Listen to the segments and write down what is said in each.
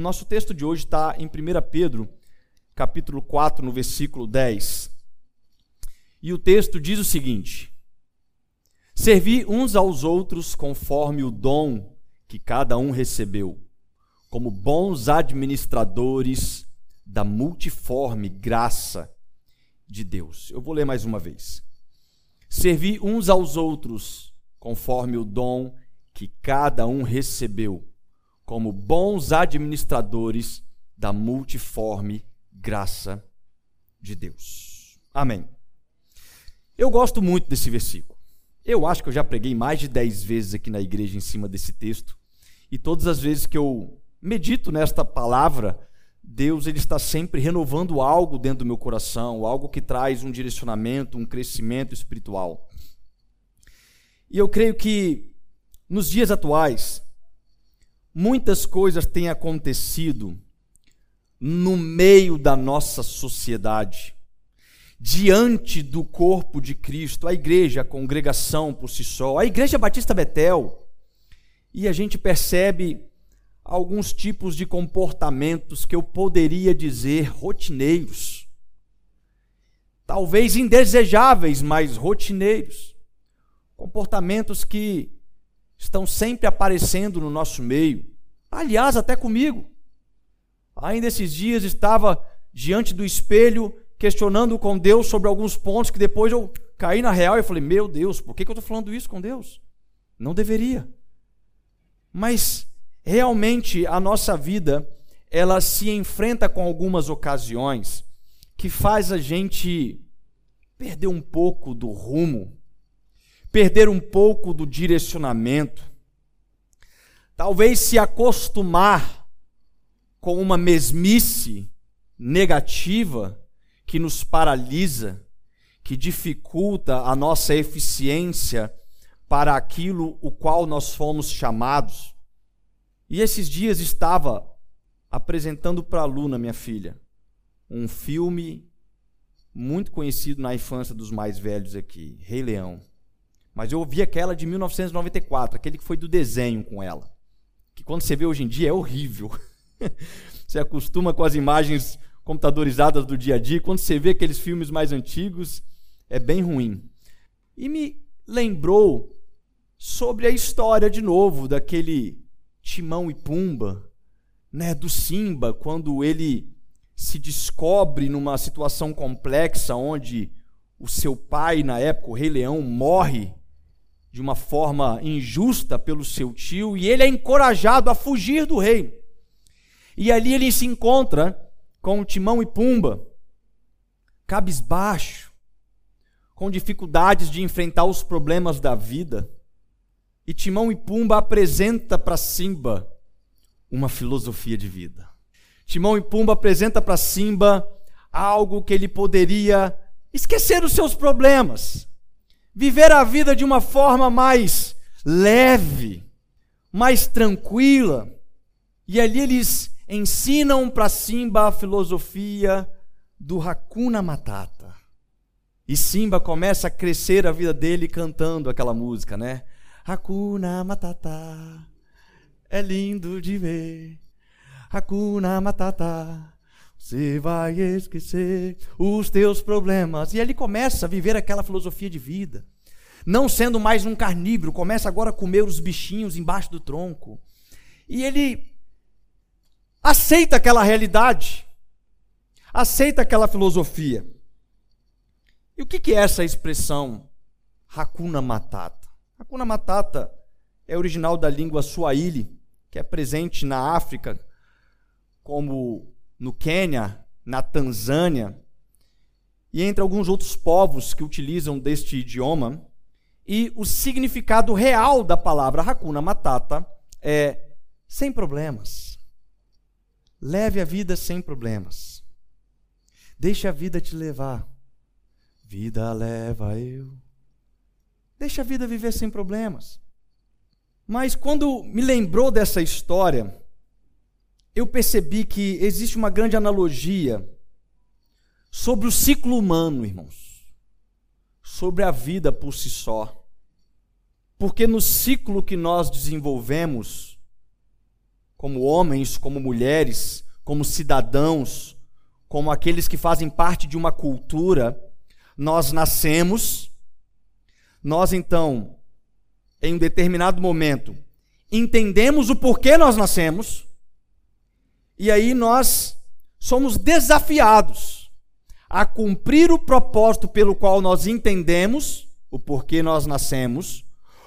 O nosso texto de hoje está em 1 Pedro, capítulo 4, no versículo 10. E o texto diz o seguinte: Servi uns aos outros conforme o dom que cada um recebeu, como bons administradores da multiforme graça de Deus. Eu vou ler mais uma vez. Servi uns aos outros conforme o dom que cada um recebeu, como bons administradores da multiforme graça de Deus. Amém. Eu gosto muito desse versículo. Eu acho que eu já preguei mais de dez vezes aqui na igreja em cima desse texto. E todas as vezes que eu medito nesta palavra, Deus ele está sempre renovando algo dentro do meu coração, algo que traz um direcionamento, um crescimento espiritual. E eu creio que nos dias atuais, muitas coisas têm acontecido no meio da nossa sociedade, diante do corpo de Cristo, a igreja, a congregação por si só, a igreja Batista Betel, e a gente percebe alguns tipos de comportamentos que eu poderia dizer rotineiros. Talvez indesejáveis, mas rotineiros. Comportamentos que estão sempre aparecendo no nosso meio. Aliás, até comigo. Ainda esses dias estava diante do espelho questionando com Deus sobre alguns pontos que depois eu caí na real e falei: Meu Deus, por que, eu estou falando isso com Deus? Não deveria. Mas realmente a nossa vida ela se enfrenta com algumas ocasiões que faz a gente perder um pouco do rumo, perder um pouco do direcionamento, talvez se acostumar com uma mesmice negativa que nos paralisa, que dificulta a nossa eficiência para aquilo o qual nós fomos chamados. E esses dias estava apresentando para a Luna, minha filha, um filme muito conhecido na infância dos mais velhos aqui, Rei Leão. Mas eu ouvi aquela de 1994, aquele que foi do desenho com ela. Que quando você vê hoje em dia é horrível. você acostuma com as imagens computadorizadas do dia a dia, quando você vê aqueles filmes mais antigos, é bem ruim. E me lembrou sobre a história de novo daquele Timão e Pumba, né, do Simba, quando ele se descobre numa situação complexa onde o seu pai, na época, o Rei Leão, morre de uma forma injusta pelo seu tio e ele é encorajado a fugir do rei. E ali ele se encontra com Timão e Pumba, cabisbaixo, com dificuldades de enfrentar os problemas da vida. E Timão e Pumba apresenta para Simba uma filosofia de vida. Timão e Pumba apresenta para Simba algo que ele poderia esquecer os seus problemas, viver a vida de uma forma mais leve, mais tranquila. E ali eles ensinam para Simba a filosofia do Hakuna Matata. E Simba começa a crescer a vida dele cantando aquela música, né? Hakuna Matata, é lindo de ver. Hakuna Matata, você vai esquecer os teus problemas. E ele começa a viver aquela filosofia de vida. Não sendo mais um carnívoro, começa agora a comer os bichinhos embaixo do tronco. E ele aceita aquela realidade, aceita aquela filosofia. E o que é essa expressão Hakuna Matata? Hakuna Matata é original da língua Swahili, que é presente na África, como no Quênia, na Tanzânia, e entre alguns outros povos que utilizam deste idioma. E o significado real da palavra Hakuna Matata é sem problemas Leve a vida sem problemas. Deixe a vida te levar. Vida leva eu. Deixa a vida viver sem problemas. Mas quando me lembrou dessa história, eu percebi que existe uma grande analogia sobre o ciclo humano, irmãos. Sobre a vida por si só. Porque no ciclo que nós desenvolvemos, como homens, como mulheres, como cidadãos, como aqueles que fazem parte de uma cultura, nós nascemos, nós então, em um determinado momento, entendemos o porquê nós nascemos, e aí nós somos desafiados a cumprir o propósito pelo qual nós entendemos o porquê nós nascemos,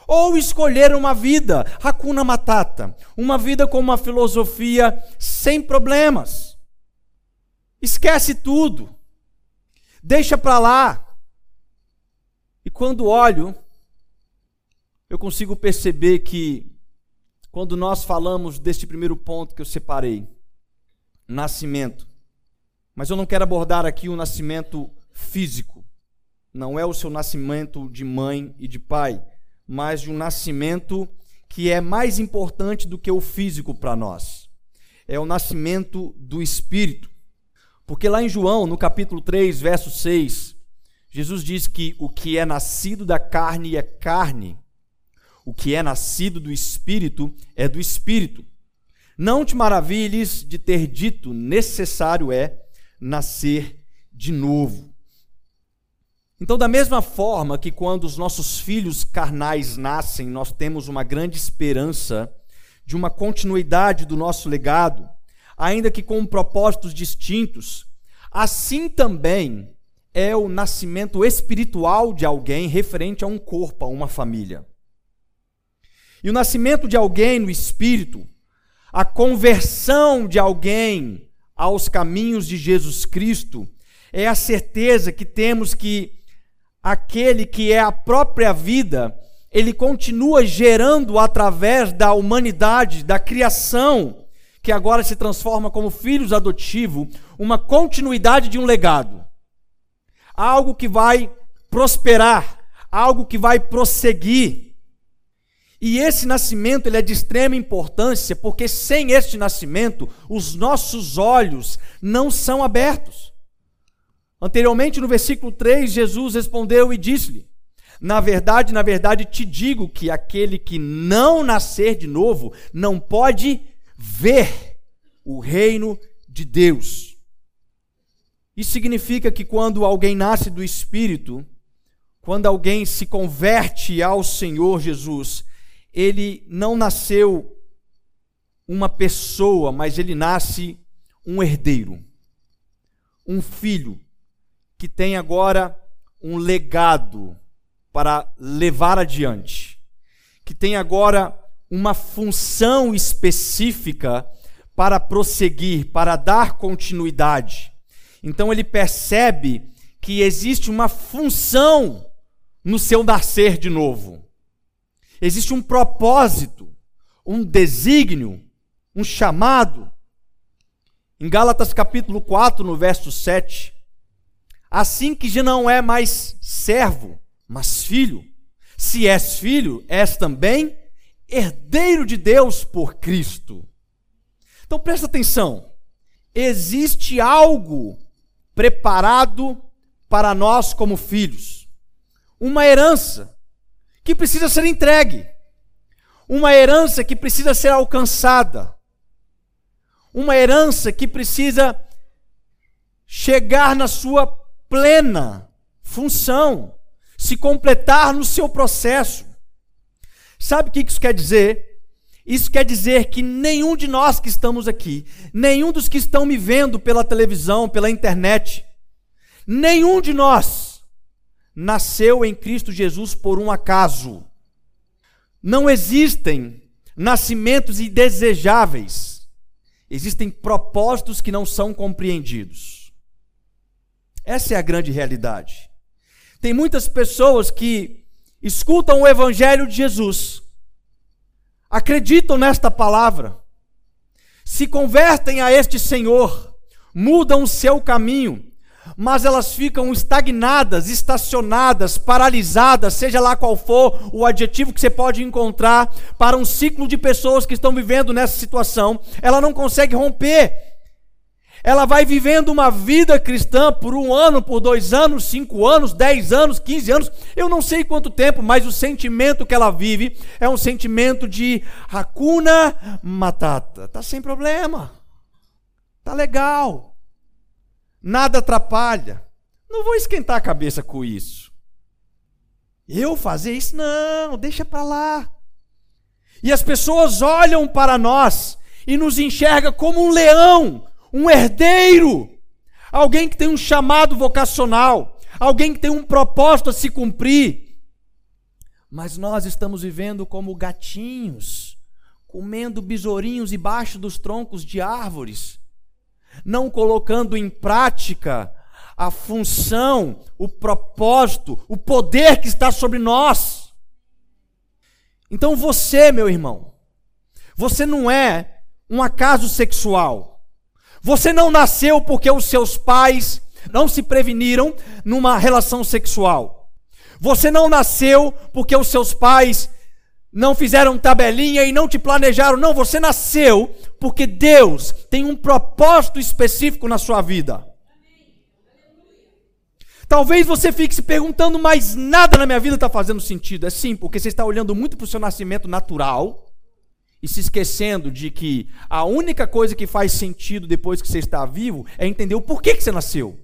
ou escolher uma vida hakuna matata, uma vida com uma filosofia sem problemas. Esquece tudo. Deixa para lá. E quando olho, eu consigo perceber que quando nós falamos deste primeiro ponto que eu separei, nascimento. Mas eu não quero abordar aqui o nascimento físico. Não é o seu nascimento de mãe e de pai, mas de um nascimento que é mais importante do que o físico para nós. É o nascimento do espírito. Porque lá em João, no capítulo 3, verso 6, Jesus diz que o que é nascido da carne é carne, o que é nascido do espírito é do espírito. Não te maravilhes de ter dito: necessário é nascer de novo. Então, da mesma forma que quando os nossos filhos carnais nascem, nós temos uma grande esperança de uma continuidade do nosso legado, ainda que com propósitos distintos, assim também é o nascimento espiritual de alguém referente a um corpo, a uma família. E o nascimento de alguém no espírito a conversão de alguém aos caminhos de Jesus Cristo é a certeza que temos que aquele que é a própria vida, ele continua gerando através da humanidade, da criação, que agora se transforma como filhos adotivos, uma continuidade de um legado. Algo que vai prosperar, algo que vai prosseguir. E esse nascimento ele é de extrema importância, porque sem este nascimento, os nossos olhos não são abertos. Anteriormente, no versículo 3, Jesus respondeu e disse-lhe: Na verdade, na verdade te digo que aquele que não nascer de novo não pode ver o reino de Deus. Isso significa que quando alguém nasce do Espírito, quando alguém se converte ao Senhor Jesus, ele não nasceu uma pessoa, mas ele nasce um herdeiro, um filho que tem agora um legado para levar adiante, que tem agora uma função específica para prosseguir, para dar continuidade. Então ele percebe que existe uma função no seu nascer de novo. Existe um propósito, um desígnio, um chamado. Em Gálatas capítulo 4, no verso 7, assim que já não é mais servo, mas filho. Se és filho, és também herdeiro de Deus por Cristo. Então presta atenção. Existe algo preparado para nós como filhos. Uma herança que precisa ser entregue, uma herança que precisa ser alcançada, uma herança que precisa chegar na sua plena função, se completar no seu processo. Sabe o que isso quer dizer? Isso quer dizer que nenhum de nós que estamos aqui, nenhum dos que estão me vendo pela televisão, pela internet, nenhum de nós nasceu em Cristo Jesus por um acaso. Não existem nascimentos indesejáveis. Existem propósitos que não são compreendidos. Essa é a grande realidade. Tem muitas pessoas que escutam o Evangelho de Jesus, acreditam nesta palavra, se convertem a este Senhor, mudam o seu caminho, mas elas ficam estagnadas, estacionadas, paralisadas, seja lá qual for o adjetivo que você pode encontrar para um ciclo de pessoas que estão vivendo nessa situação. Ela não consegue romper. ela vai vivendo uma vida cristã por um ano, por dois anos, cinco anos, dez anos, quinze anos, eu não sei quanto tempo, mas o sentimento que ela vive é um sentimento de racuna matata. Tá sem problema, tá legal, nada atrapalha. Não vou esquentar a cabeça com isso. Eu fazer isso? Não, deixa para lá. E as pessoas olham para nós e nos enxergam como um leão um herdeiro, alguém que tem um chamado vocacional, alguém que tem um propósito a se cumprir. Mas nós estamos vivendo como gatinhos, comendo besourinhos debaixo dos troncos de árvores, não colocando em prática a função, o propósito, o poder que está sobre nós. Então você, meu irmão, você não é um acaso sexual. Você não nasceu porque os seus pais não se preveniram numa relação sexual. Você não nasceu porque os seus pais não fizeram tabelinha e não te planejaram. Não, você nasceu porque Deus tem um propósito específico na sua vida. Talvez você fique se perguntando, mas nada na minha vida está fazendo sentido. É sim, porque você está olhando muito para o seu nascimento natural e se esquecendo de que a única coisa que faz sentido depois que você está vivo é entender o porquê que você nasceu.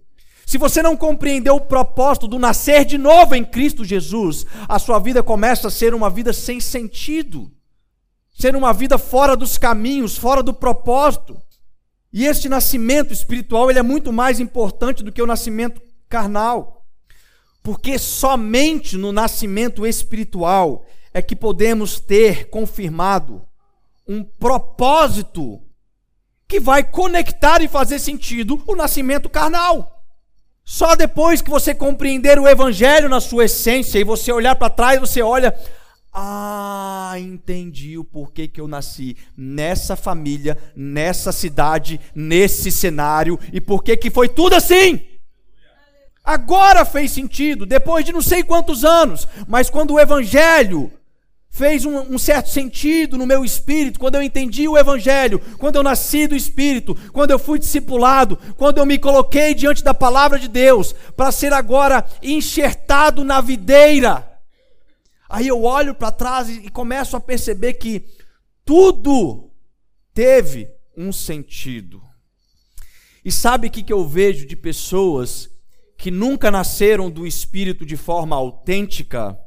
Se você não compreendeu o propósito do nascer de novo em Cristo Jesus, a sua vida começa a ser uma vida sem sentido, ser uma vida fora dos caminhos, fora do propósito. E este nascimento espiritual ele é muito mais importante do que o nascimento carnal, porque somente no nascimento espiritual é que podemos ter confirmado um propósito que vai conectar e fazer sentido o nascimento carnal. Só depois que você compreender o evangelho na sua essência e você olhar para trás, você olha, ah, entendi o porquê que eu nasci nessa família, nessa cidade, nesse cenário e porquê que foi tudo assim. Agora fez sentido, depois de não sei quantos anos, mas quando o evangelho fez um, um, certo sentido no meu espírito, quando eu entendi o Evangelho, quando eu nasci do Espírito, quando eu fui discipulado, quando eu me coloquei diante da palavra de Deus, para ser agora enxertado na videira. Aí eu olho para trás e começo a perceber que tudo teve um sentido. E sabe o que, que eu vejo de pessoas que nunca nasceram do Espírito de forma autêntica?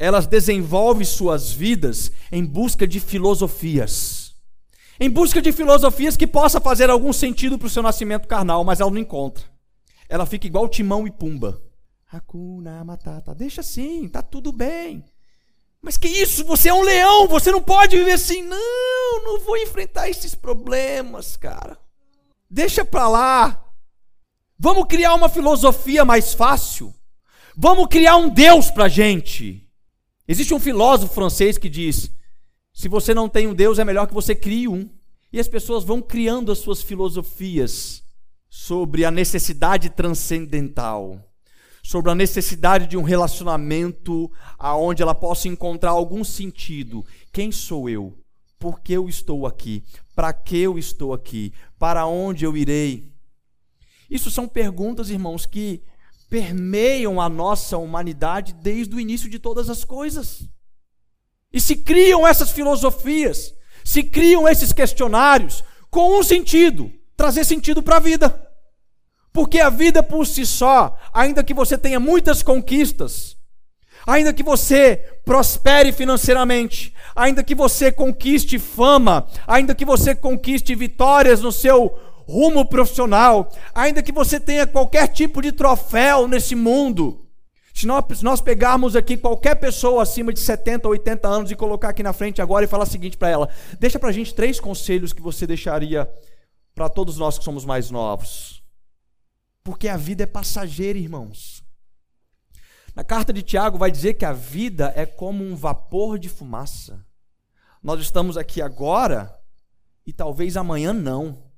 elas desenvolvem suas vidas em busca de filosofias. Em busca de filosofias que possa fazer algum sentido para o seu nascimento carnal, mas ela não encontra. Ela fica igual Timão e Pumba. Hakuna Matata. Deixa assim, tá tudo bem. Mas que isso? Você é um leão, você não pode viver assim. Não, não vou enfrentar esses problemas, cara. Deixa para lá. Vamos criar uma filosofia mais fácil. Vamos criar um Deus para gente. Existe um filósofo francês que diz: se você não tem um Deus, é melhor que você crie um. E as pessoas vão criando as suas filosofias sobre a necessidade transcendental, sobre a necessidade de um relacionamento aonde ela possa encontrar algum sentido. Quem sou eu? Por que eu estou aqui? Para que eu estou aqui? Para onde eu irei? Isso são perguntas, irmãos, que permeiam a nossa humanidade desde o início de todas as coisas. E se criam essas filosofias, se criam esses questionários com um sentido: trazer sentido para a vida. Porque a vida por si só, ainda que você tenha muitas conquistas, ainda que você prospere financeiramente, ainda que você conquiste fama, ainda que você conquiste vitórias no seu rumo profissional, ainda que você tenha qualquer tipo de troféu nesse mundo. Se nós, pegarmos aqui qualquer pessoa acima de 70, 80 anos e colocar aqui na frente agora e falar o seguinte para ela: deixa para a gente três conselhos que você deixaria para todos nós que somos mais novos. Porque a vida é passageira, irmãos. Na carta de Tiago vai dizer que a vida é como um vapor de fumaça. Nós estamos aqui agora e talvez amanhã não.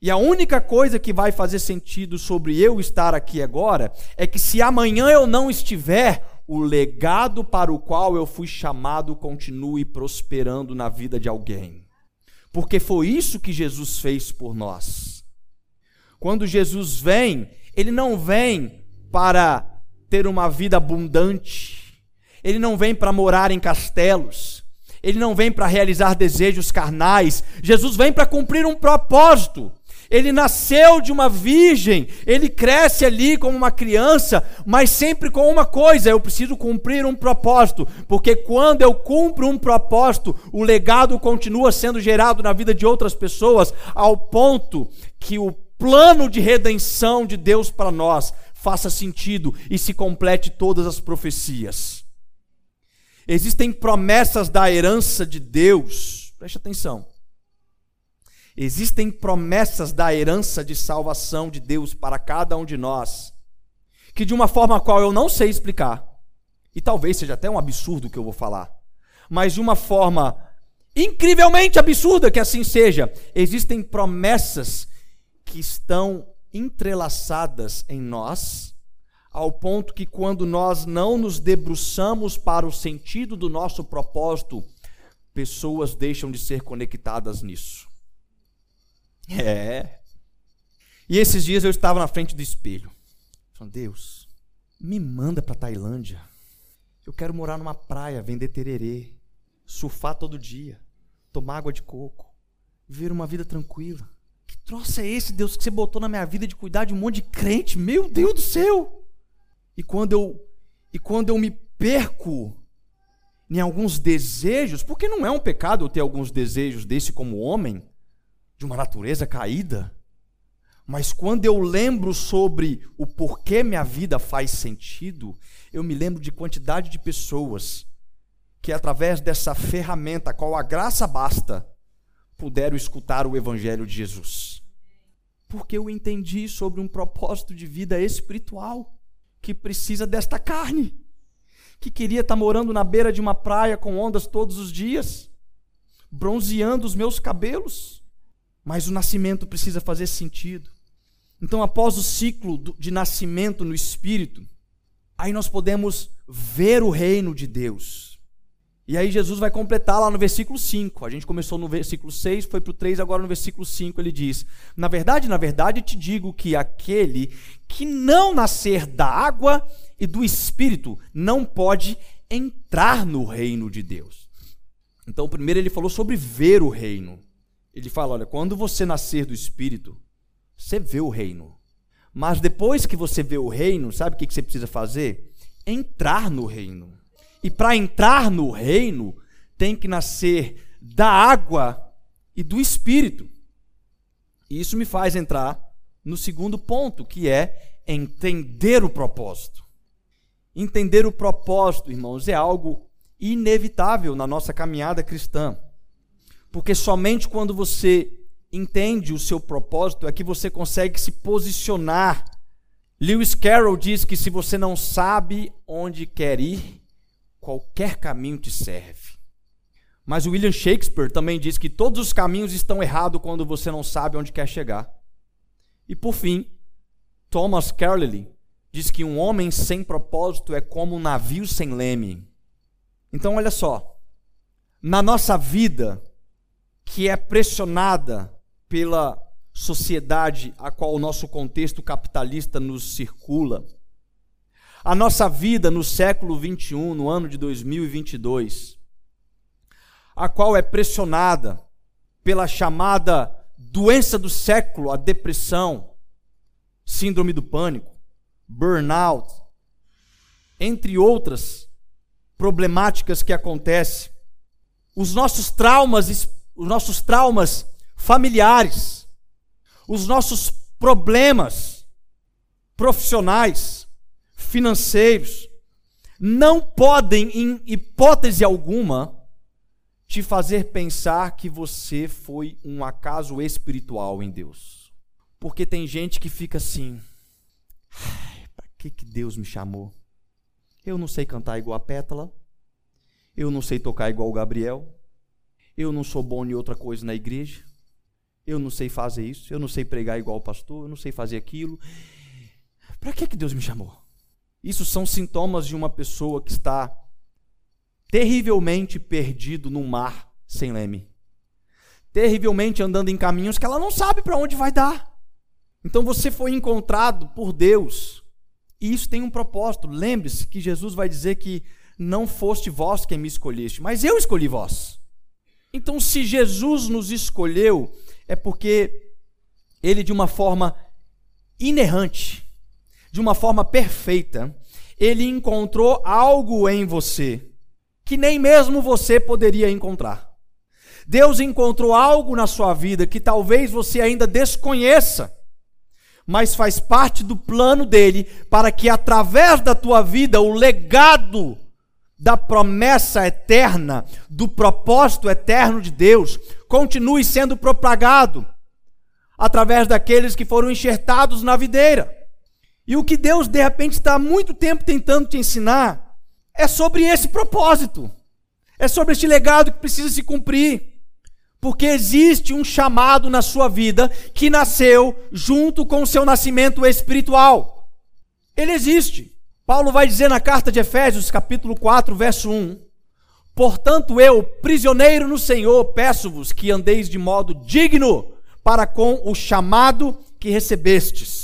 E a única coisa que vai fazer sentido sobre eu estar aqui agora é que se amanhã eu não estiver, o legado para o qual eu fui chamado continue prosperando na vida de alguém. Porque foi isso que Jesus fez por nós. Quando Jesus vem, ele não vem para ter uma vida abundante. Ele não vem para morar em castelos. Ele não vem para realizar desejos carnais. Jesus vem para cumprir um propósito. Ele nasceu de uma virgem, ele cresce ali como uma criança, mas sempre com uma coisa: eu preciso cumprir um propósito, porque quando eu cumpro um propósito, o legado continua sendo gerado na vida de outras pessoas, ao ponto que o plano de redenção de Deus para nós faça sentido e se complete todas as profecias. Existem promessas da herança de Deus, preste atenção Existem promessas da herança de salvação de Deus para cada um de nós, que de uma forma qual eu não sei explicar, e talvez seja até um absurdo que eu vou falar, mas de uma forma incrivelmente absurda que assim seja, existem promessas que estão entrelaçadas em nós, ao ponto que quando nós não nos debruçamos para o sentido do nosso propósito, pessoas deixam de ser conectadas nisso. É. E esses dias eu estava na frente do espelho. Falando, Deus, me manda para Tailândia. Eu quero morar numa praia, vender tererê, surfar todo dia, tomar água de coco, viver uma vida tranquila. Troço é esse, Deus, que você botou na minha vida de cuidar de um monte de crente? Meu Deus do céu! E quando eu e quando eu me perco em alguns desejos, porque não é um pecado eu ter alguns desejos desse como homem, de uma natureza caída, mas quando eu lembro sobre o porquê minha vida faz sentido, eu me lembro de quantidade de pessoas que, através dessa ferramenta, qual a graça basta, puderam escutar o Evangelho de Jesus. Porque eu entendi sobre um propósito de vida espiritual que precisa desta carne, que queria estar morando na beira de uma praia com ondas todos os dias, bronzeando os meus cabelos mas o nascimento precisa fazer sentido. Então, após o ciclo de nascimento no espírito, aí nós podemos ver o reino de Deus. E aí Jesus vai completar lá no versículo 5. A gente começou no versículo 6, foi para o 3, agora no versículo 5 ele diz: Na verdade, na verdade, te digo que aquele que não nascer da água e do espírito não pode entrar no reino de Deus. Então, primeiro ele falou sobre ver o reino. Ele fala: olha, quando você nascer do Espírito, você vê o reino. Mas depois que você vê o reino, sabe o que você precisa fazer? Entrar no reino. E para entrar no reino, tem que nascer da água e do Espírito. E isso me faz entrar no segundo ponto, que é entender o propósito. Entender o propósito, irmãos, é algo inevitável na nossa caminhada cristã. Porque somente quando você entende o seu propósito é que você consegue se posicionar. Lewis Carroll diz que se você não sabe onde quer ir, qualquer caminho te serve. Mas William Shakespeare também diz que todos os caminhos estão errados quando você não sabe onde quer chegar. E por fim, Thomas Carlyle diz que um homem sem propósito é como um navio sem leme. Então, olha só, na nossa vida, que é pressionada pela sociedade a qual o nosso contexto capitalista nos circula. A nossa vida no século 21, no ano de 2022, a qual é pressionada pela chamada doença do século, a depressão, síndrome do pânico, burnout, entre outras problemáticas que acontecem. Os nossos traumas os nossos traumas familiares, os nossos problemas profissionais, financeiros, não podem, em hipótese alguma, te fazer pensar que você foi um acaso espiritual em Deus. Porque tem gente que fica assim: para que, que Deus me chamou? Eu não sei cantar igual a Pétala, eu não sei tocar igual o Gabriel, eu não sou bom em outra coisa na igreja. Eu não sei fazer isso. Eu não sei pregar igual o pastor. Eu não sei fazer aquilo. Para que, que Deus me chamou? Isso são sintomas de uma pessoa que está terrivelmente perdido no mar sem leme. Terrivelmente andando em caminhos que ela não sabe para onde vai dar. Então você foi encontrado por Deus. E isso tem um propósito. Lembre-se que Jesus vai dizer que não foste vós quem me escolheste, mas eu escolhi vós. Então, se Jesus nos escolheu, é porque ele, de uma forma inerrante, de uma forma perfeita, ele encontrou algo em você que nem mesmo você poderia encontrar. Deus encontrou algo na sua vida que talvez você ainda desconheça, mas faz parte do plano dele para que através da tua vida o legado da promessa eterna, do propósito eterno de Deus, continue sendo propagado através daqueles que foram enxertados na videira. E o que Deus de repente está há muito tempo tentando te ensinar é sobre esse propósito, é sobre este legado que precisa se cumprir. Porque existe um chamado na sua vida que nasceu junto com o seu nascimento espiritual. Ele existe. Paulo vai dizer na carta de Efésios, capítulo 4, verso 1: Portanto, eu, prisioneiro no Senhor, peço-vos que andeis de modo digno para com o chamado que recebestes.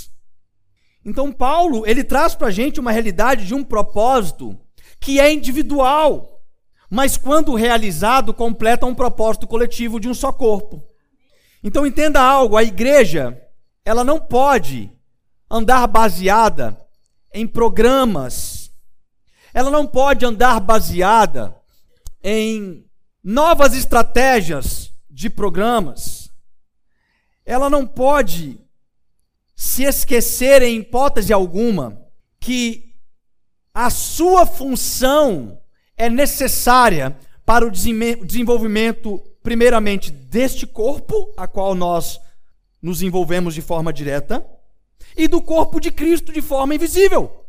Então, Paulo, ele traz para a gente uma realidade de um propósito que é individual, mas quando realizado, completa um propósito coletivo de um só corpo. Então, entenda algo: a igreja, ela não pode andar baseada em programas. Ela não pode andar baseada em novas estratégias de programas. Ela não pode se esquecer em hipótese alguma que a sua função é necessária para o desenvolvimento, primeiramente, deste corpo, a qual nós nos envolvemos de forma direta, e do corpo de Cristo de forma invisível,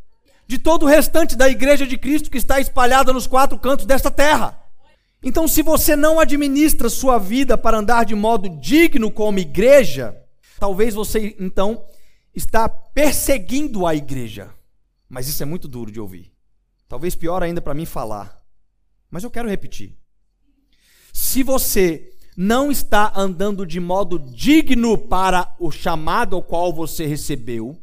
de todo o restante da igreja de Cristo que está espalhada nos quatro cantos desta terra. Então, se você não administra sua vida para andar de modo digno como igreja, talvez você então está perseguindo a igreja. Mas isso é muito duro de ouvir. Talvez pior ainda para mim falar. Mas eu quero repetir. Se você não está andando de modo digno para o chamado ao qual você recebeu,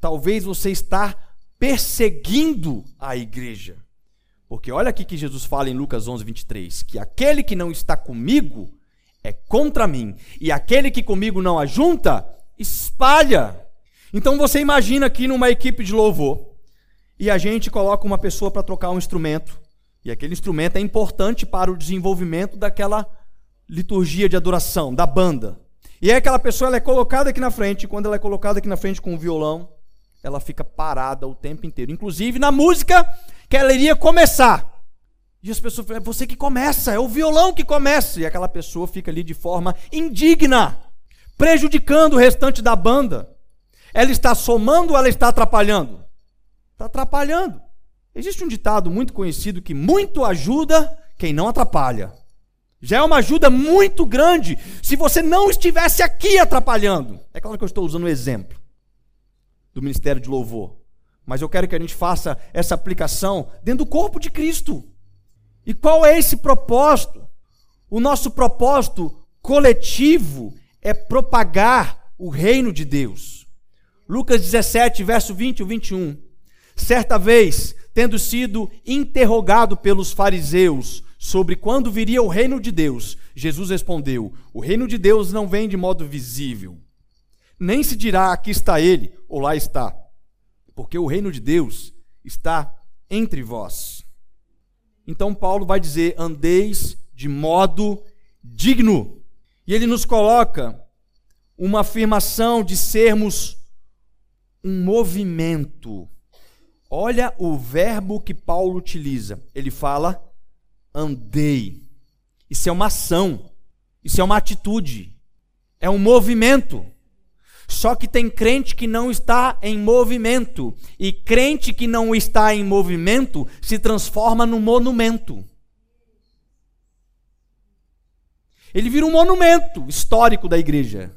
talvez você está perseguindo a igreja. Porque olha aqui que Jesus fala em Lucas 11, 23, que aquele que não está comigo é contra mim, e aquele que comigo não ajunta, espalha. Então você imagina aqui numa equipe de louvor, e a gente coloca uma pessoa para trocar um instrumento, e aquele instrumento é importante para o desenvolvimento daquela liturgia de adoração, da banda. E aí aquela pessoa ela é colocada aqui na frente, e quando ela é colocada aqui na frente com o violão, ela fica parada o tempo inteiro. Inclusive na música que ela iria começar. E as pessoas falam, é você que começa, é o violão que começa. E aquela pessoa fica ali de forma indigna, prejudicando o restante da banda. Ela está somando ou ela está atrapalhando? Está atrapalhando. Existe um ditado muito conhecido que muito ajuda quem não atrapalha. Já é uma ajuda muito grande se você não estivesse aqui atrapalhando. É claro que eu estou usando o exemplo do ministério de louvor, mas eu quero que a gente faça essa aplicação dentro do corpo de Cristo. E qual é esse propósito? O nosso propósito coletivo é propagar o reino de Deus. Lucas 17, verso 20 e 21. Certa vez, tendo sido interrogado pelos fariseus sobre quando viria o reino de Deus, Jesus respondeu: O reino de Deus não vem de modo visível, nem se dirá aqui está ele ou lá está, porque o reino de Deus está entre vós. Então Paulo vai dizer: andeis de modo digno. E ele nos coloca uma afirmação de sermos um movimento. Olha o verbo que Paulo utiliza. Ele fala andei. Isso é uma ação, isso é uma atitude, é um movimento. Só que tem crente que não está em movimento, e crente que não está em movimento se transforma num monumento. Ele vira um monumento histórico da igreja,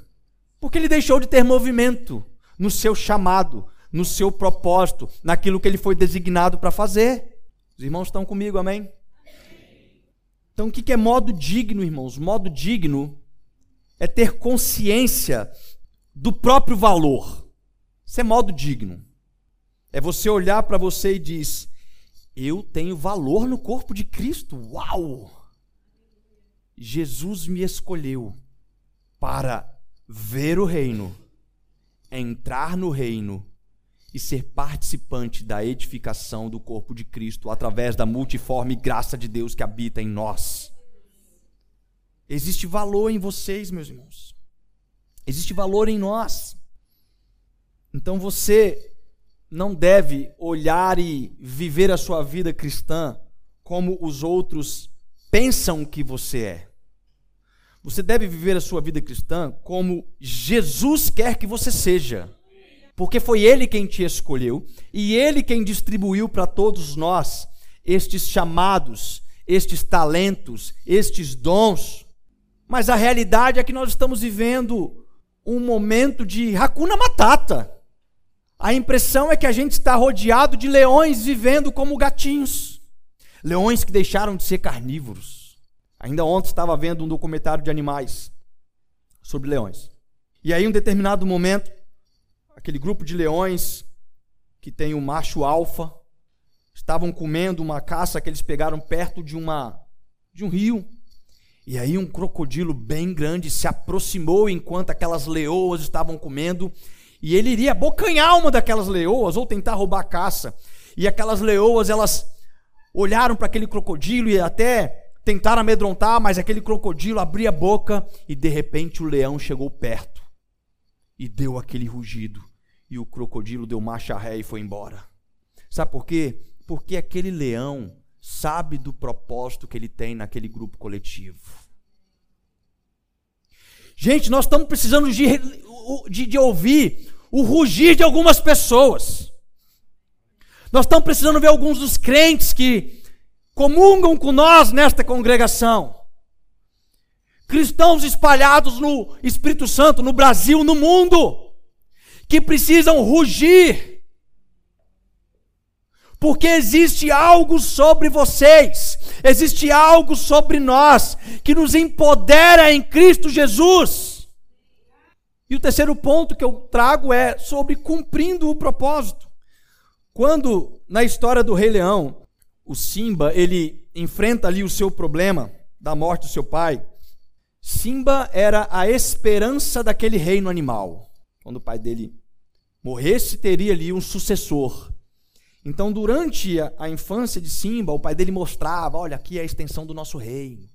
porque ele deixou de ter movimento no seu chamado, no seu propósito, naquilo que ele foi designado para fazer. Os irmãos estão comigo, amém? Então, o que é modo digno, irmãos? Modo digno é ter consciência do próprio valor. Isso é modo digno. É você olhar para você e diz: Eu tenho valor no corpo de Cristo. Uau! Jesus me escolheu para ver o reino, entrar no reino e ser participante da edificação do corpo de Cristo através da multiforme graça de Deus que habita em nós. Existe valor em vocês, meus irmãos. Existe valor em nós. Então você não deve olhar e viver a sua vida cristã como os outros pensam que você é. Você deve viver a sua vida cristã como Jesus quer que você seja. Porque foi Ele quem te escolheu e Ele quem distribuiu para todos nós estes chamados, estes talentos, estes dons. Mas a realidade é que nós estamos vivendo um momento de racuna matata. A impressão é que a gente está rodeado de leões vivendo como gatinhos. Leões que deixaram de ser carnívoros. Ainda ontem estava vendo um documentário de animais sobre leões. E aí, em um determinado momento, aquele grupo de leões que tem o macho alfa estavam comendo uma caça que eles pegaram perto de uma de um rio. E aí um crocodilo bem grande se aproximou enquanto aquelas leoas estavam comendo e ele iria abocanhar uma daquelas leoas ou tentar roubar a caça. E aquelas leoas, elas olharam para aquele crocodilo e até tentaram amedrontar, mas aquele crocodilo abria a boca e de repente o leão chegou perto e deu aquele rugido. E o crocodilo deu marcha ré e foi embora. Sabe por quê? Porque aquele leão sabe do propósito que ele tem naquele grupo coletivo. Gente, nós estamos precisando de, de, de ouvir o rugir de algumas pessoas. Nós estamos precisando ver alguns dos crentes que comungam com nós nesta congregação. Cristãos espalhados no Espírito Santo, no Brasil, no mundo, que precisam rugir, porque existe algo sobre vocês, existe algo sobre nós que nos empodera em Cristo Jesus. E o terceiro ponto que eu trago é sobre cumprindo o propósito. Quando na história do Rei Leão, o Simba, ele enfrenta ali o seu problema da morte do seu pai, Simba era a esperança daquele reino animal. Quando o pai dele morresse, teria ali um sucessor. Então, durante a, infância de Simba, o pai dele mostrava: olha, aqui é a extensão do nosso reino,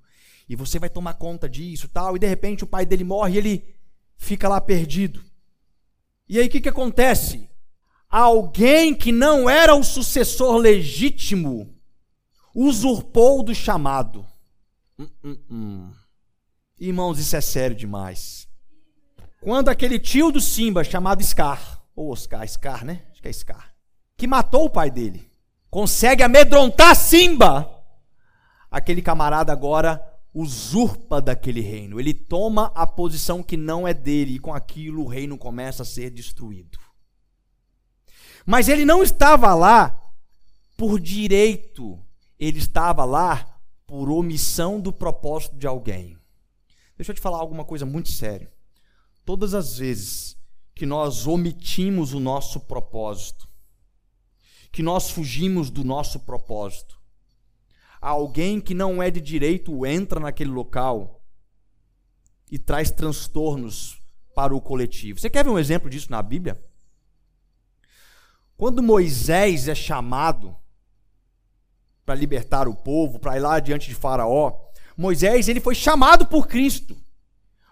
e você vai tomar conta disso, tal. E de repente o pai dele morre e ele fica lá perdido. E aí o que, que acontece? Alguém que não era o sucessor legítimo usurpou do chamado. Hum, hum, hum. Irmãos, isso é sério demais. Quando aquele tio do Simba, chamado Scar, ou Oscar, Scar, né? Acho que é Scar, que matou o pai dele, consegue amedrontar Simba, aquele camarada agora usurpa daquele reino, ele toma a posição que não é dele, e com aquilo o reino começa a ser destruído. Mas ele não estava lá por direito, ele estava lá por omissão do propósito de alguém. Deixa eu te falar alguma coisa muito séria. Todas as vezes que nós omitimos o nosso propósito, que nós fugimos do nosso propósito, alguém que não é de direito entra naquele local e traz transtornos para o coletivo. Você quer ver um exemplo disso na Bíblia? Quando Moisés é chamado para libertar o povo, para ir lá diante de Faraó, Moisés ele foi chamado por Cristo.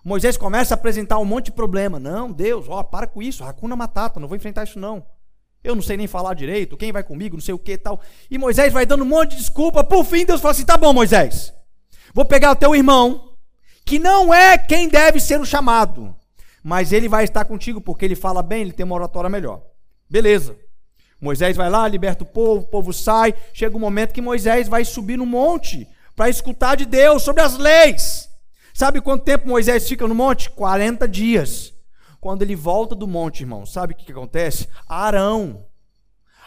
Moisés começa a apresentar um monte de problema. Não, Deus, ó, para com isso, racuna matata, não vou enfrentar isso não. Eu não sei nem falar direito, quem vai comigo, não sei o que tal. E Moisés vai dando um monte de desculpa. Por fim, Deus fala assim: tá bom, Moisés, vou pegar o teu irmão, que não é quem deve ser o chamado, mas ele vai estar contigo porque ele fala bem, ele tem uma oratória melhor. Beleza. Moisés vai lá, liberta o povo, o povo sai. Chega um momento que Moisés vai subir no monte para escutar de Deus sobre as leis. Sabe quanto tempo Moisés fica no monte? 40 dias. Quando ele volta do monte, irmão, sabe o que, que acontece? Arão.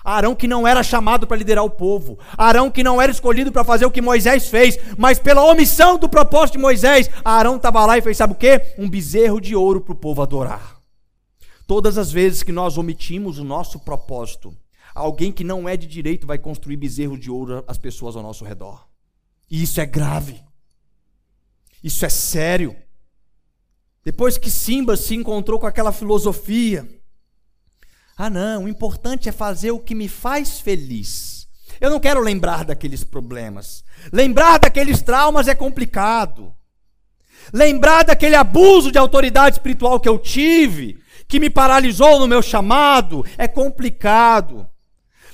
Arão que não era chamado para liderar o povo. Arão que não era escolhido para fazer o que Moisés fez, mas pela omissão do propósito de Moisés, Arão estava lá e fez, sabe o quê? Um bezerro de ouro para o povo adorar. Todas as vezes que nós omitimos o nosso propósito, alguém que não é de direito vai construir bezerro de ouro às pessoas ao nosso redor. E isso é grave. Isso é sério. Depois que Simba se encontrou com aquela filosofia, ah, não, o importante é fazer o que me faz feliz. Eu não quero lembrar daqueles problemas. Lembrar daqueles traumas é complicado. Lembrar daquele abuso de autoridade espiritual que eu tive, que me paralisou no meu chamado, é complicado.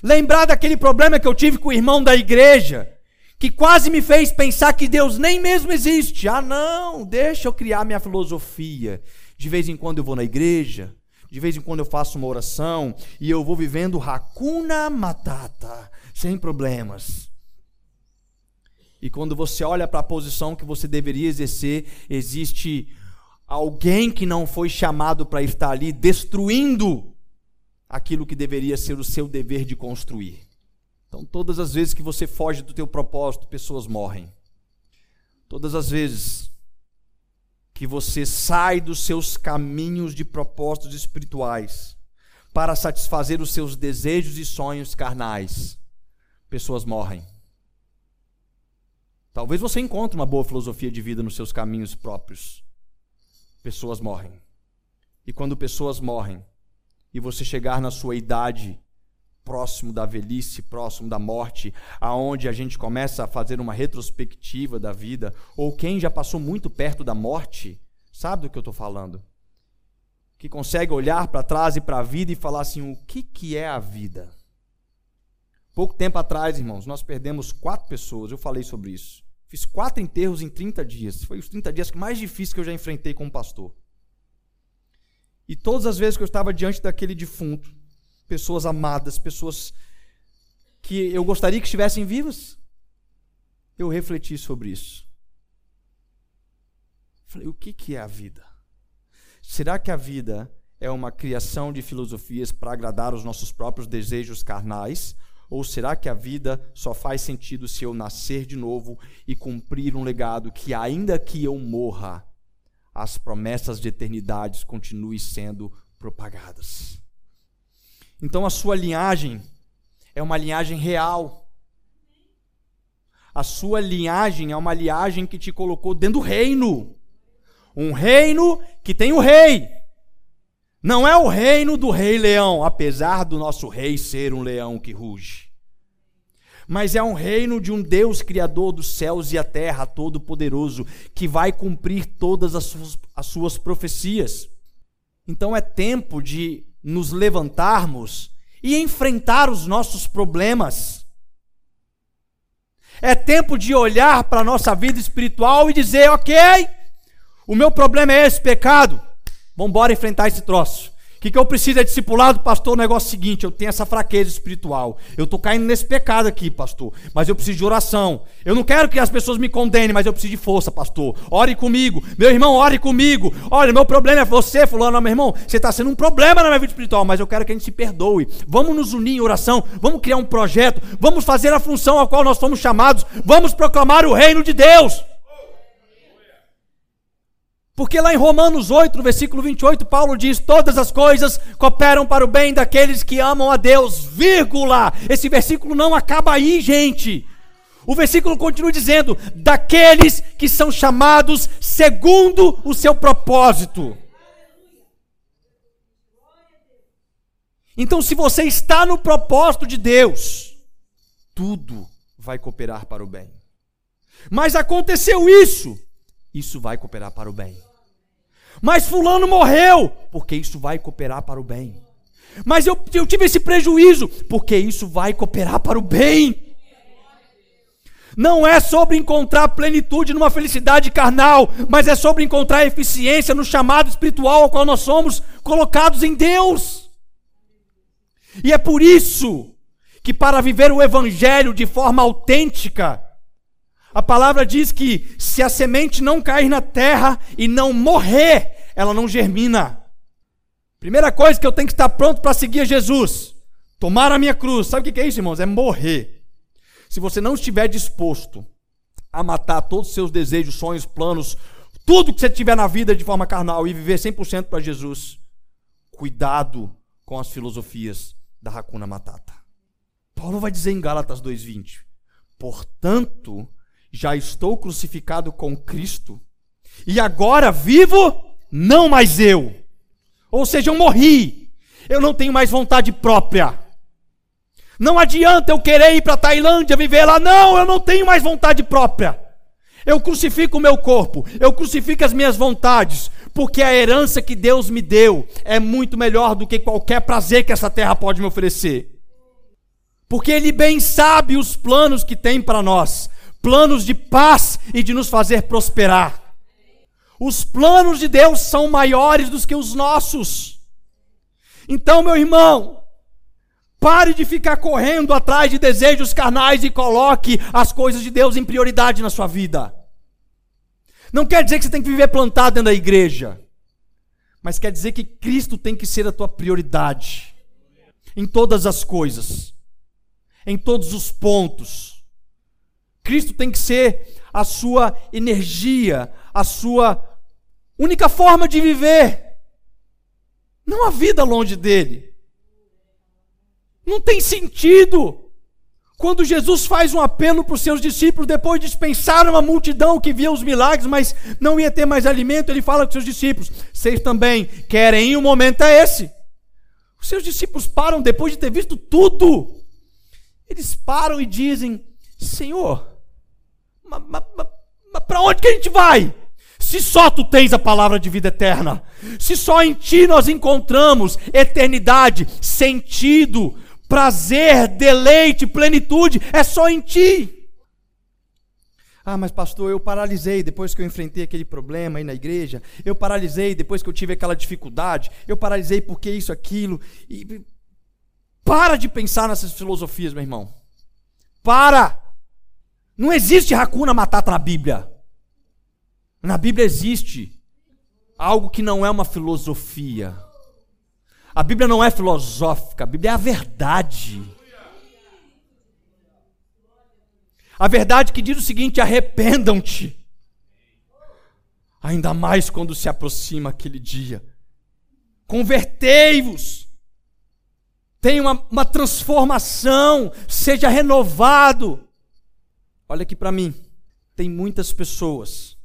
Lembrar daquele problema que eu tive com o irmão da igreja, que quase me fez pensar que Deus nem mesmo existe. Ah, não, deixa eu criar minha filosofia. De vez em quando eu vou na igreja, de vez em quando eu faço uma oração e eu vou vivendo Hakuna Matata, sem problemas. E quando você olha para a posição que você deveria exercer, existe alguém que não foi chamado para estar ali destruindo aquilo que deveria ser o seu dever de construir. Então, todas as vezes que você foge do teu propósito, pessoas morrem. Todas as vezes que você sai dos seus caminhos de propósitos espirituais para satisfazer os seus desejos e sonhos carnais, pessoas morrem. Talvez você encontre uma boa filosofia de vida nos seus caminhos próprios. Pessoas morrem. E quando pessoas morrem, e você chegar na sua idade próximo da velhice, próximo da morte, aonde a gente começa a fazer uma retrospectiva da vida, ou quem já passou muito perto da morte, sabe do que eu estou falando? Que consegue olhar para trás e para a vida e falar assim: o que, que é a vida? Pouco tempo atrás, irmãos, nós perdemos quatro pessoas, eu falei sobre isso. Fiz quatro enterros em 30 dias. Foi os 30 dias mais difíceis que eu já enfrentei como pastor. E todas as vezes que eu estava diante daquele defunto, pessoas amadas, pessoas que eu gostaria que estivessem vivas. Eu refleti sobre isso. Falei, o que, que é a vida? Será que a vida é uma criação de filosofias para agradar os nossos próprios desejos carnais? Ou será que a vida só faz sentido se eu nascer de novo e cumprir um legado que, ainda que eu morra, as promessas de eternidade continuem sendo propagadas? Então a sua linhagem é uma linhagem real. A sua linhagem é uma linhagem que te colocou dentro do reino. Um reino que tem o rei. Não é o reino do rei leão, apesar do nosso rei ser um leão que ruge. Mas é um reino de um Deus criador dos céus e a terra, todo-poderoso, que vai cumprir todas as suas, as suas profecias. Então é tempo de nos levantarmos e enfrentar os nossos problemas. É tempo de olhar para a nossa vida espiritual e dizer: ok, o meu problema é esse pecado, vamos enfrentar esse troço que, que eu preciso é discipulado, pastor? O negócio é o seguinte: eu tenho essa fraqueza espiritual. Eu estou caindo nesse pecado aqui, pastor. Mas eu preciso de oração. Eu não quero que as pessoas me condenem, mas eu preciso de força, pastor. Ore comigo. Meu irmão, ore comigo. Olha, meu problema é você, fulano. Meu irmão, você está sendo um problema na minha vida espiritual, mas eu quero que a gente se perdoe. Vamos nos unir em oração. Vamos criar um projeto. Vamos fazer a função a qual nós fomos chamados. Vamos proclamar o reino de Deus. Porque lá em Romanos 8, no versículo 28, Paulo diz: Todas as coisas cooperam para o bem daqueles que amam a Deus, vírgula. Esse versículo não acaba aí, gente. O versículo continua dizendo: daqueles que são chamados segundo o seu propósito. Então, se você está no propósito de Deus, tudo vai cooperar para o bem. Mas aconteceu isso isso vai cooperar para o bem. Mas Fulano morreu, porque isso vai cooperar para o bem. Mas eu, eu tive esse prejuízo, porque isso vai cooperar para o bem. Não é sobre encontrar plenitude numa felicidade carnal, mas é sobre encontrar eficiência no chamado espiritual ao qual nós somos colocados em Deus. E é por isso que, para viver o Evangelho de forma autêntica, a palavra diz que se a semente não cair na terra e não morrer, ela não germina. Primeira coisa que eu tenho que estar pronto para seguir a Jesus. Tomar a minha cruz. Sabe o que é isso, irmãos? É morrer. Se você não estiver disposto a matar todos os seus desejos, sonhos, planos, tudo que você tiver na vida de forma carnal e viver 100% para Jesus, Cuidado com as filosofias da Hakuna Matata. Paulo vai dizer em Gálatas 2:20: Portanto, já estou crucificado com Cristo, e agora vivo não mais eu. Ou seja, eu morri. Eu não tenho mais vontade própria. Não adianta eu querer ir para a Tailândia viver lá. Não, eu não tenho mais vontade própria. Eu crucifico o meu corpo, eu crucifico as minhas vontades, porque a herança que Deus me deu é muito melhor do que qualquer prazer que essa terra pode me oferecer. Porque Ele bem sabe os planos que tem para nós planos de paz e de nos fazer prosperar. Os planos de Deus são maiores do que os nossos. Então, meu irmão, pare de ficar correndo atrás de desejos carnais e coloque as coisas de Deus em prioridade na sua vida. Não quer dizer que você tem que viver plantado dentro da igreja, mas quer dizer que Cristo tem que ser a tua prioridade em todas as coisas, em todos os pontos. Cristo tem que ser a sua energia, a sua única forma de viver. Não a vida longe dele. Não tem sentido. Quando Jesus faz um apelo para os seus discípulos, depois de dispensar uma multidão que via os milagres, mas não ia ter mais alimento, ele fala com os seus discípulos: Vocês também querem ir? O momento é esse. Os seus discípulos param depois de ter visto tudo. Eles param e dizem: Senhor, mas, mas, mas para onde que a gente vai? Se só tu tens a palavra de vida eterna, se só em ti nós encontramos eternidade, sentido, prazer, deleite, plenitude, é só em ti. Ah, mas pastor, eu paralisei depois que eu enfrentei aquele problema aí na igreja. Eu paralisei depois que eu tive aquela dificuldade. Eu paralisei porque isso, aquilo. E para de pensar nessas filosofias, meu irmão. Para! Não existe racuna matata na Bíblia. Na Bíblia existe algo que não é uma filosofia. A Bíblia não é filosófica, a Bíblia é a verdade. A verdade que diz o seguinte: arrependam-te. Ainda mais quando se aproxima aquele dia. Convertei-vos. Tenha uma, uma transformação. Seja renovado. Olha aqui para mim. Tem muitas pessoas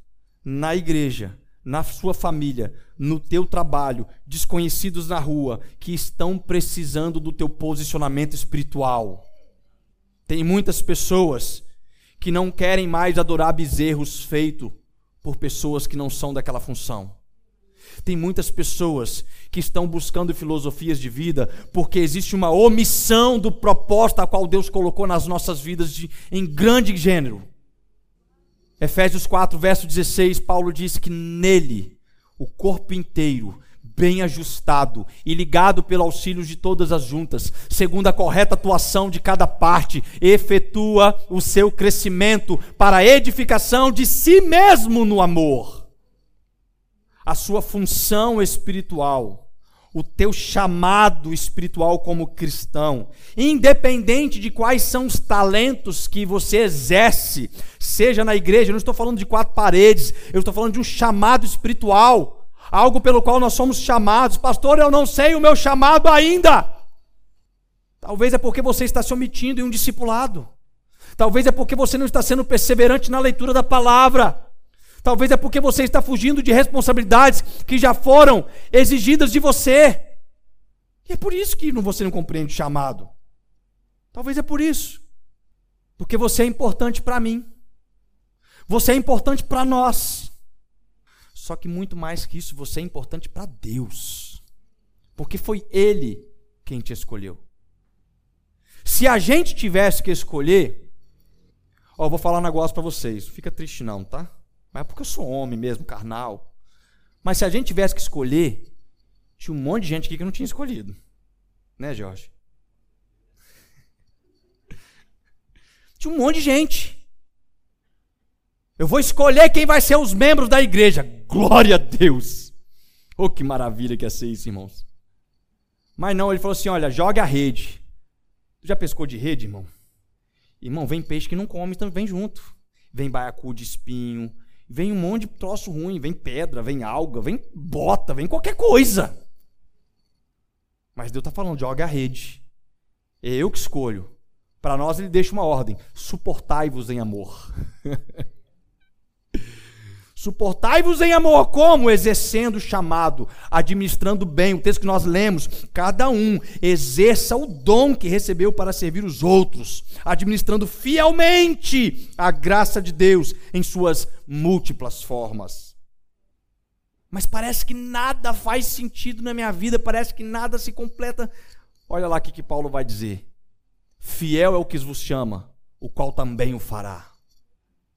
na igreja, na sua família, no teu trabalho, desconhecidos na rua, que estão precisando do teu posicionamento espiritual. Tem muitas pessoas que não querem mais adorar bezerros feitos por pessoas que não são daquela função. Tem muitas pessoas que estão buscando filosofias de vida porque existe uma omissão do propósito a qual Deus colocou nas nossas vidas de, em grande gênero. Efésios 4, verso 16, Paulo diz que nele o corpo inteiro, bem ajustado e ligado pelo auxílio de todas as juntas, segundo a correta atuação de cada parte, efetua o seu crescimento para a edificação de si mesmo no amor. A sua função espiritual o teu chamado espiritual como cristão, independente de quais são os talentos que você exerce, seja na igreja, eu não estou falando de quatro paredes, eu estou falando de um chamado espiritual, algo pelo qual nós somos chamados. Pastor, eu não sei o meu chamado ainda. Talvez é porque você está se omitindo em um discipulado. Talvez é porque você não está sendo perseverante na leitura da palavra. Talvez é porque você está fugindo de responsabilidades que já foram exigidas de você. E é por isso que você não compreende o chamado. Talvez é por isso. Porque você é importante para mim. Você é importante para nós. Só que muito mais que isso, você é importante para Deus. Porque foi Ele quem te escolheu. Se a gente tivesse que escolher, ó, vou falar um negócio para vocês. Não fica triste não, tá? Mas é porque eu sou homem mesmo, carnal. Mas se a gente tivesse que escolher, tinha um monte de gente aqui que não tinha escolhido. Né, Jorge? Tinha um monte de gente. Eu vou escolher quem vai ser os membros da igreja. Glória a Deus. Oh, que maravilha que é ser isso, irmãos. Mas não, ele falou assim: olha, joga a rede. Tu já pescou de rede, irmão? Irmão, vem peixe que não come, então vem junto. Vem baiacu de espinho, vem um monte de troço ruim, vem pedra, vem alga, vem bota, vem qualquer coisa. Mas Deus está falando, joga a rede. É eu que escolho. Para nós ele deixa uma ordem: suportai-vos em amor. Suportai-vos em amor, como? Exercendo o chamado, administrando bem. O texto que nós lemos, cada um exerça o dom que recebeu para servir os outros, administrando fielmente a graça de Deus em suas múltiplas formas. Mas parece que nada faz sentido na minha vida, parece que nada se completa. Olha lá o que Paulo vai dizer. Fiel é o que vos chama, o qual também o fará.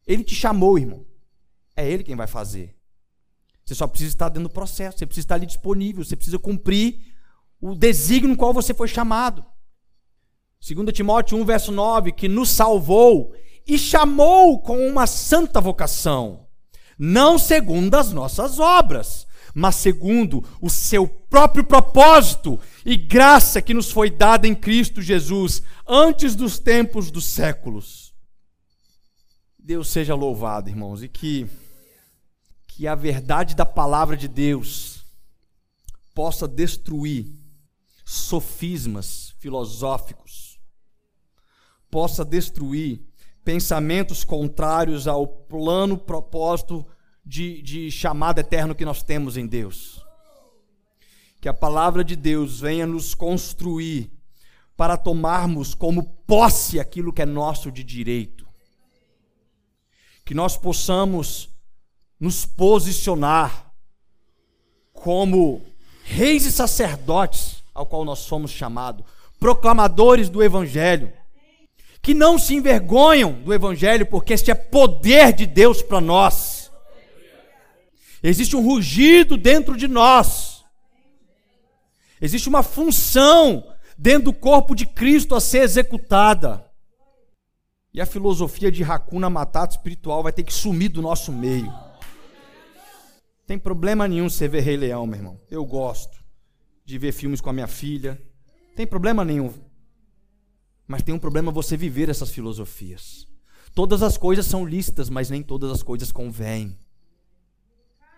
Ele te chamou, irmão. É Ele quem vai fazer. Você só precisa estar dentro do processo, você precisa estar ali disponível, você precisa cumprir o desígnio no qual você foi chamado. 2 Timóteo 1, verso 9, que nos salvou e chamou com uma santa vocação, não segundo as nossas obras, mas segundo o seu próprio propósito e graça que nos foi dada em Cristo Jesus antes dos tempos dos séculos. Deus seja louvado, irmãos, e que que a verdade da palavra de Deus possa destruir sofismas filosóficos, possa destruir pensamentos contrários ao plano propósito de, de chamado eterno que nós temos em Deus. Que a palavra de Deus venha nos construir para tomarmos como posse aquilo que é nosso de direito. Que nós possamos nos posicionar como reis e sacerdotes ao qual nós somos chamados, proclamadores do Evangelho, que não se envergonham do Evangelho, porque este é poder de Deus para nós. Existe um rugido dentro de nós, existe uma função dentro do corpo de Cristo a ser executada. E a filosofia de Hakuna Matata espiritual vai ter que sumir do nosso meio. Tem problema nenhum você ver Rei Leão, meu irmão. Eu gosto de ver filmes com a minha filha. Tem problema nenhum. Mas tem um problema você viver essas filosofias. Todas as coisas são lícitas, mas nem todas as coisas convêm.